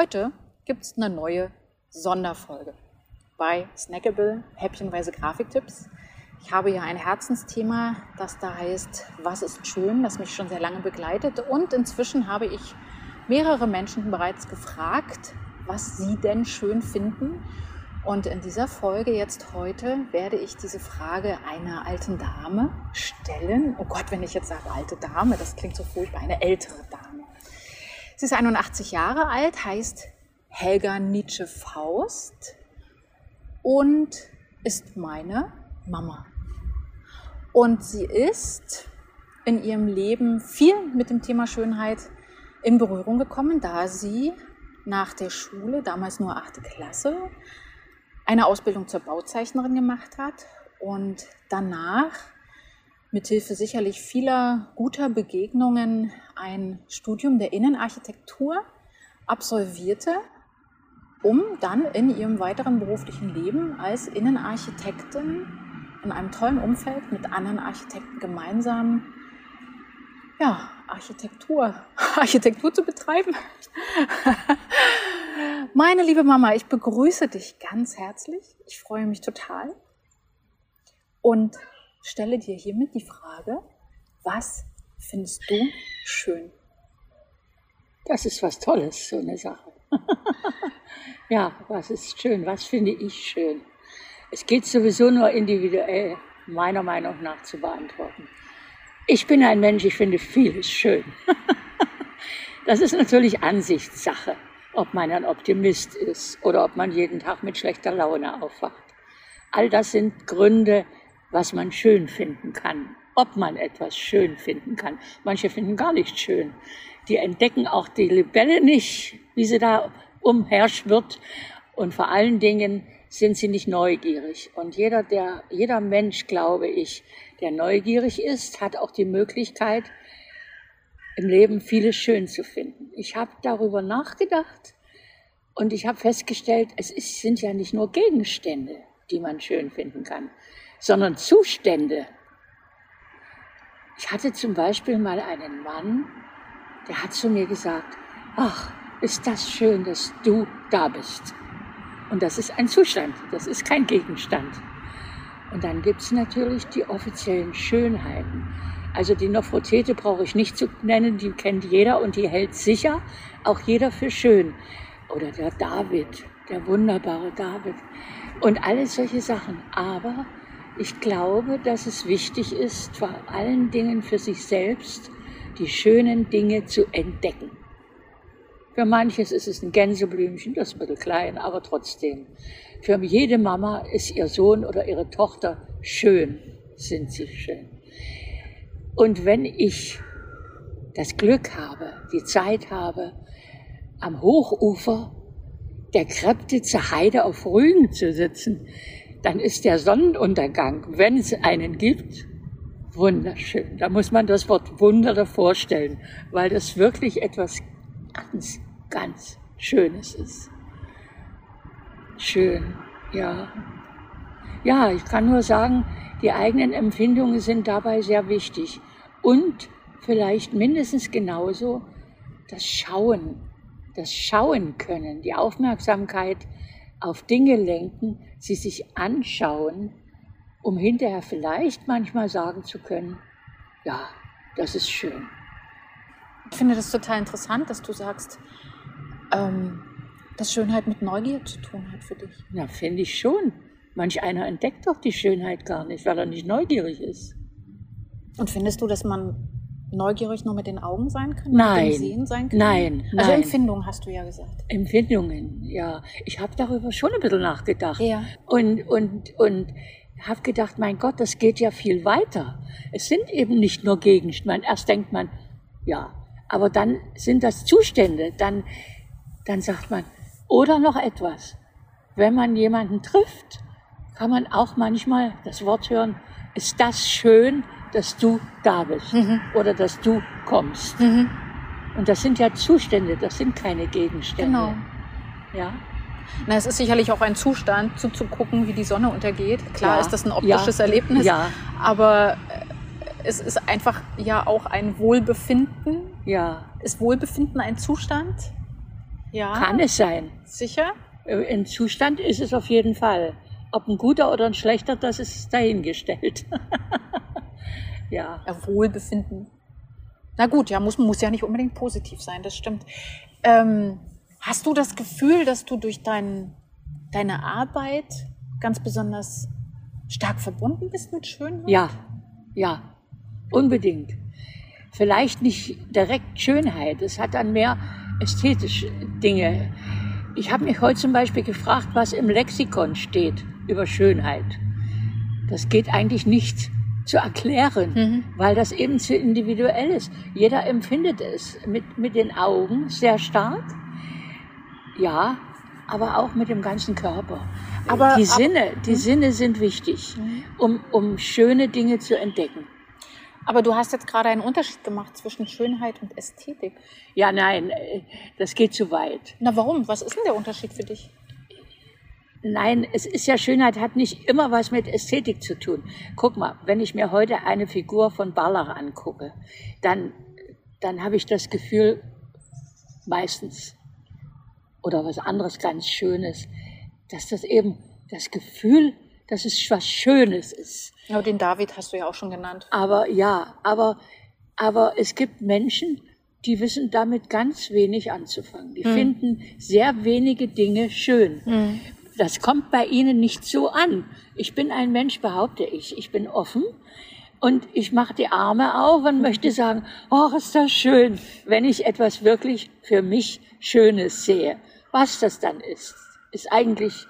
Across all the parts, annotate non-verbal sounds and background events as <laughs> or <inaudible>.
Heute gibt es eine neue Sonderfolge bei Snackable, häppchenweise Grafiktipps. Ich habe hier ein Herzensthema, das da heißt, was ist schön, das mich schon sehr lange begleitet. Und inzwischen habe ich mehrere Menschen bereits gefragt, was sie denn schön finden. Und in dieser Folge jetzt heute werde ich diese Frage einer alten Dame stellen. Oh Gott, wenn ich jetzt sage alte Dame, das klingt so furchtbar, eine ältere Dame. Sie ist 81 Jahre alt, heißt Helga Nietzsche Faust und ist meine Mama. Und sie ist in ihrem Leben viel mit dem Thema Schönheit in Berührung gekommen, da sie nach der Schule, damals nur achte Klasse, eine Ausbildung zur Bauzeichnerin gemacht hat und danach mithilfe sicherlich vieler guter Begegnungen ein Studium der Innenarchitektur absolvierte, um dann in ihrem weiteren beruflichen Leben als Innenarchitektin in einem tollen Umfeld mit anderen Architekten gemeinsam ja, Architektur, <laughs> Architektur zu betreiben. <laughs> Meine liebe Mama, ich begrüße dich ganz herzlich. Ich freue mich total und stelle dir hiermit die Frage, was findest du schön? Das ist was Tolles, so eine Sache. <laughs> ja, was ist schön? Was finde ich schön? Es geht sowieso nur individuell, meiner Meinung nach, zu beantworten. Ich bin ein Mensch, ich finde vieles schön. <laughs> das ist natürlich Ansichtssache, ob man ein Optimist ist oder ob man jeden Tag mit schlechter Laune aufwacht. All das sind Gründe, was man schön finden kann, ob man etwas schön finden kann. Manche finden gar nicht schön. Die entdecken auch die Libelle nicht, wie sie da umherschwirrt. Und vor allen Dingen sind sie nicht neugierig. Und jeder, der, jeder Mensch, glaube ich, der neugierig ist, hat auch die Möglichkeit, im Leben vieles schön zu finden. Ich habe darüber nachgedacht und ich habe festgestellt, es ist, sind ja nicht nur Gegenstände, die man schön finden kann, sondern Zustände. Ich hatte zum Beispiel mal einen Mann, der hat zu mir gesagt, ach, ist das schön, dass du da bist. Und das ist ein Zustand, das ist kein Gegenstand. Und dann gibt's natürlich die offiziellen Schönheiten. Also die Nofrotete brauche ich nicht zu nennen, die kennt jeder und die hält sicher auch jeder für schön. Oder der David, der wunderbare David. Und alles solche Sachen. Aber ich glaube, dass es wichtig ist, vor allen Dingen für sich selbst die schönen Dinge zu entdecken. Für manches ist es ein Gänseblümchen, das ist ein bisschen klein, aber trotzdem. Für jede Mama ist ihr Sohn oder ihre Tochter schön, sind sie schön. Und wenn ich das Glück habe, die Zeit habe, am Hochufer der Kreptitzer Heide auf Rügen zu sitzen, dann ist der Sonnenuntergang, wenn es einen gibt, wunderschön. Da muss man das Wort Wunder davor stellen, weil das wirklich etwas ganz ganz Schönes ist. Schön, ja. Ja, ich kann nur sagen, die eigenen Empfindungen sind dabei sehr wichtig. Und vielleicht mindestens genauso das Schauen, das Schauen können, die Aufmerksamkeit auf Dinge lenken, sie sich anschauen, um hinterher vielleicht manchmal sagen zu können, ja, das ist schön. Ich finde das total interessant, dass du sagst, ähm, dass Schönheit mit Neugier zu tun hat für dich? Na, finde ich schon. Manch einer entdeckt doch die Schönheit gar nicht, weil er nicht neugierig ist. Und findest du, dass man neugierig nur mit den Augen sein kann? Nein. Mit dem Sehen sein kann? Nein. Also nein. Empfindungen hast du ja gesagt. Empfindungen, ja. Ich habe darüber schon ein bisschen nachgedacht. Ja. Und, und, und habe gedacht, mein Gott, das geht ja viel weiter. Es sind eben nicht nur Gegenstände. Erst denkt man, ja, aber dann sind das Zustände. Dann dann sagt man, oder noch etwas. Wenn man jemanden trifft, kann man auch manchmal das Wort hören, ist das schön, dass du da bist mhm. oder dass du kommst. Mhm. Und das sind ja Zustände, das sind keine Gegenstände. Genau. Ja. Na, es ist sicherlich auch ein Zustand, zuzugucken, wie die Sonne untergeht. Klar Ja. ist das ein optisches Ja. Erlebnis, Ja. aber äh, es ist einfach ja auch ein Wohlbefinden. Ja, Ist Wohlbefinden ein Zustand? Ja. Kann es sein. Sicher? Äh, Ein Zustand ist es auf jeden Fall. Ob ein guter oder ein schlechter, das ist dahingestellt. <laughs> ja. Wohlbefinden. Na gut, ja, muss, muss ja nicht unbedingt positiv sein, das stimmt. Ähm, hast du das Gefühl, dass du durch dein, deine Arbeit ganz besonders stark verbunden bist mit Schönheit? Ja, ja, unbedingt. Vielleicht nicht direkt Schönheit, es hat dann mehr ästhetische Dinge. Ich habe mich heute zum Beispiel gefragt, was im Lexikon steht über Schönheit. Das geht eigentlich nicht zu erklären, Mhm. weil das eben zu individuell ist. Jeder empfindet es mit, mit den Augen sehr stark, ja, aber auch mit dem ganzen Körper. Aber- die ab- Sinne, die Sinne sind wichtig, um, um schöne Dinge zu entdecken. Aber du hast jetzt gerade einen Unterschied gemacht zwischen Schönheit und Ästhetik. Ja, nein, äh, das geht zu weit. Na warum? Was ist denn der Unterschied für dich? Nein, es ist ja Schönheit, hat nicht immer was mit Ästhetik zu tun. Guck mal, wenn ich mir heute eine Figur von Ballach angucke, dann, dann habe ich das Gefühl, meistens, oder was anderes ganz Schönes, dass das eben das Gefühl, dass es was Schönes ist. Ja, den David hast du ja auch schon genannt. Aber ja, aber, aber es gibt Menschen, die wissen damit ganz wenig anzufangen. Die finden sehr wenige Dinge schön. Das kommt bei ihnen nicht so an. Ich bin ein Mensch, behaupte ich. Ich bin offen und ich mache die Arme auf und möchte sagen, oh, ist das schön, wenn ich etwas wirklich für mich Schönes sehe. Was das dann ist, ist eigentlich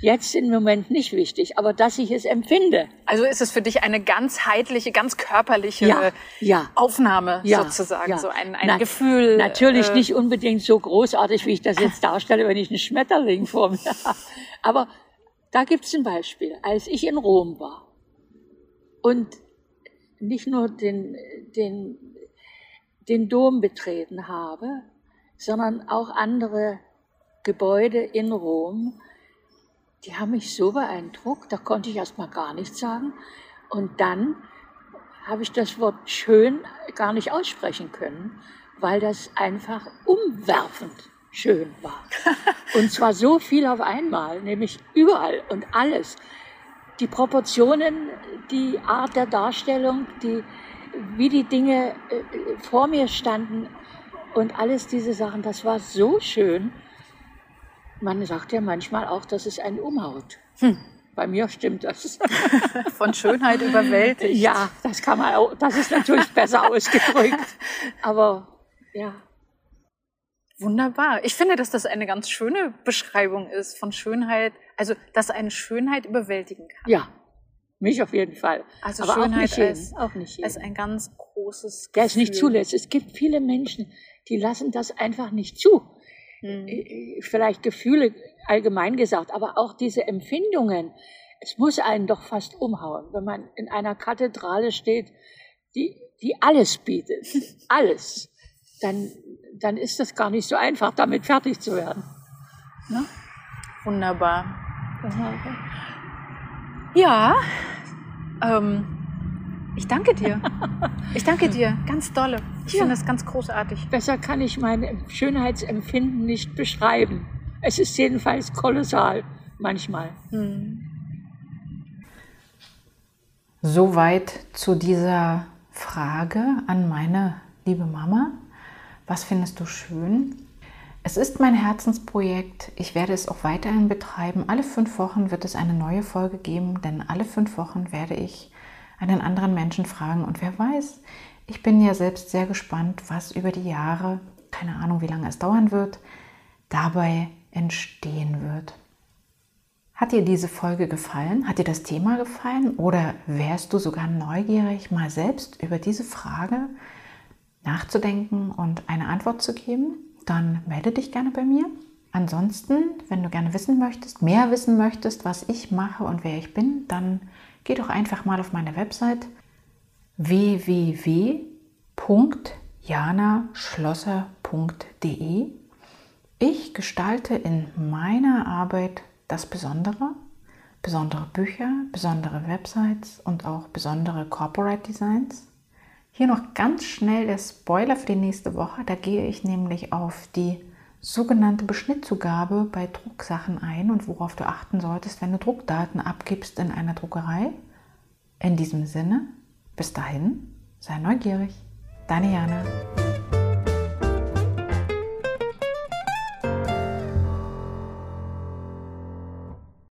jetzt im Moment nicht wichtig, aber dass ich es empfinde. Also ist es für dich eine ganzheitliche, ganz körperliche Ja, ja. Aufnahme Ja, sozusagen, so ein, ein Na- Gefühl. Natürlich äh, nicht unbedingt so großartig, wie ich das jetzt darstelle, wenn ich einen Schmetterling vor mir <laughs> habe. Aber da gibt es ein Beispiel. Als ich in Rom war und nicht nur den, den, den Dom betreten habe, sondern auch andere Gebäude in Rom, die haben mich so beeindruckt, da konnte ich erst mal gar nichts sagen. Und dann habe ich das Wort schön gar nicht aussprechen können, weil das einfach umwerfend schön war. <laughs> Und zwar so viel auf einmal, nämlich überall und alles. Die Proportionen, die Art der Darstellung, die, wie die Dinge äh, vor mir standen und alles diese Sachen, das war so schön. Man sagt ja manchmal auch, dass es einen umhaut. Bei mir stimmt das. <laughs> von Schönheit überwältigt. Ja, das kann man auch, das ist natürlich besser ausgedrückt. Aber ja, Wunderbar. Ich finde, dass das eine ganz schöne Beschreibung ist von Schönheit, also dass eine Schönheit überwältigen kann. ja, mich auf jeden Fall. Also Aber auch Schönheit nicht jeden, als- auch nicht jeden. Als ein ganz großes der es nicht Gefühl. zulässt. Es gibt viele Menschen, die lassen das einfach nicht zu. Hm. Äh, Vielleicht Gefühle allgemein gesagt, aber auch diese Empfindungen. Es muss einen doch fast umhauen, wenn man in einer Kathedrale steht, die, die alles bietet. <laughs> Alles. Dann, dann ist das gar nicht so einfach, damit fertig zu werden. Ne? Wunderbar. Ja, ähm, ich danke dir. Ich danke <laughs> dir, ganz dolle. Ich Ja. finde das ganz großartig. Besser kann ich mein Schönheitsempfinden nicht beschreiben. Es ist jedenfalls kolossal manchmal. Soweit zu dieser Frage an meine liebe Mama. Was findest du schön? Es ist mein Herzensprojekt. Ich werde es auch weiterhin betreiben. Alle fünf Wochen wird es eine neue Folge geben, denn alle fünf Wochen werde ich einen anderen Menschen fragen. Und wer weiß, ich bin ja selbst sehr gespannt, was über die Jahre, keine Ahnung, wie lange es dauern wird, dabei entstehen wird. Hat dir diese Folge gefallen? Hat dir das Thema gefallen? Oder wärst du sogar neugierig, mal selbst über diese Frage nachzudenken und eine Antwort zu geben? Dann melde dich gerne bei mir. Ansonsten, wenn du gerne wissen möchtest, mehr wissen möchtest, was ich mache und wer ich bin, dann geh doch einfach mal auf meine Website www.janaschlosser.de. Ich gestalte in meiner Arbeit das Besondere, besondere Bücher, besondere Websites und auch besondere Corporate Designs. Hier noch ganz schnell der Spoiler für die nächste Woche. Da gehe ich nämlich auf die sogenannte Beschnittzugabe bei Drucksachen ein und worauf du achten solltest, wenn du Druckdaten abgibst in einer Druckerei. In diesem Sinne, bis dahin, sei neugierig. Deine Jana.